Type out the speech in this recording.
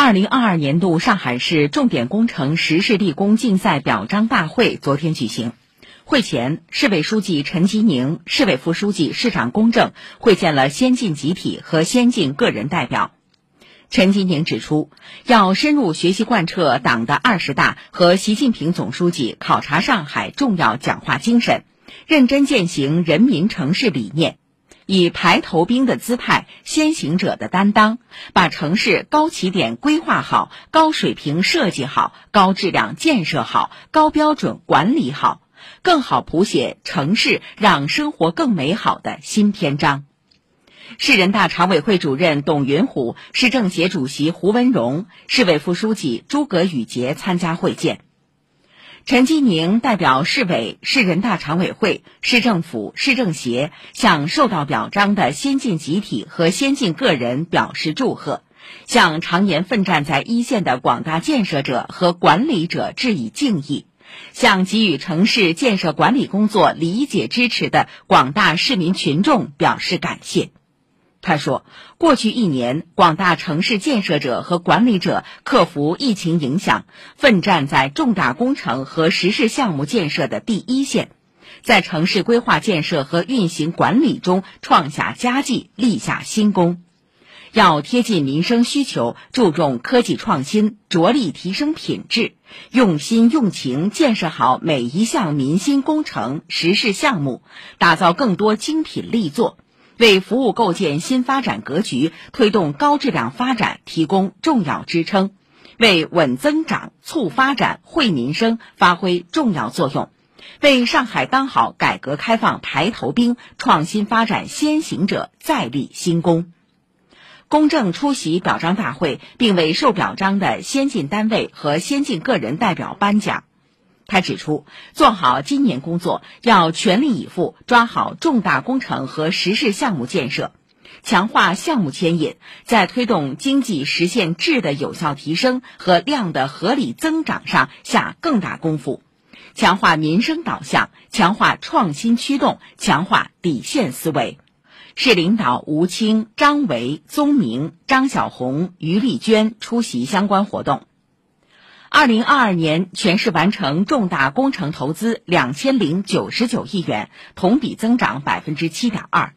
二零二二年度上海市重点工程实施立功竞赛表彰大会昨天举行。会前，市委书记陈吉宁、市委副书记、市长龚正会见了先进集体和先进个人代表。陈吉宁指出，要深入学习贯彻党的二十大和习近平总书记考察上海重要讲话精神，认真践行人民城市理念。以排头兵的姿态、先行者的担当，把城市高起点规划好、高水平设计好、高质量建设好、高标准管理好，更好谱写城市让生活更美好的新篇章。市人大常委会主任董云虎、市政协主席胡文荣、市委副书记诸葛宇杰参加会见。陈吉宁代表市委、市人大常委会、市政府、市政协向受到表彰的先进集体和先进个人表示祝贺，向常年奋战在一线的广大建设者和管理者致以敬意，向给予城市建设管理工作理解支持的广大市民群众表示感谢。他说：“过去一年，广大城市建设者和管理者克服疫情影响，奋战在重大工程和实事项目建设的第一线，在城市规划建设和运行管理中创下佳绩，立下新功。要贴近民生需求，注重科技创新，着力提升品质，用心用情建设好每一项民心工程、实事项目，打造更多精品力作。”为服务构建新发展格局、推动高质量发展提供重要支撑，为稳增长、促发展、惠民生发挥重要作用，为上海当好改革开放排头兵、创新发展先行者再立新功。公正出席表彰大会，并为受表彰的先进单位和先进个人代表颁奖。他指出，做好今年工作，要全力以赴抓好重大工程和实事项目建设，强化项目牵引，在推动经济实现质的有效提升和量的合理增长上下更大功夫，强化民生导向，强化创新驱动，强化底线思维。市领导吴清、张维、宗明、张小红、于丽娟出席相关活动。二零二二年，全市完成重大工程投资两千零九十九亿元，同比增长百分之七点二。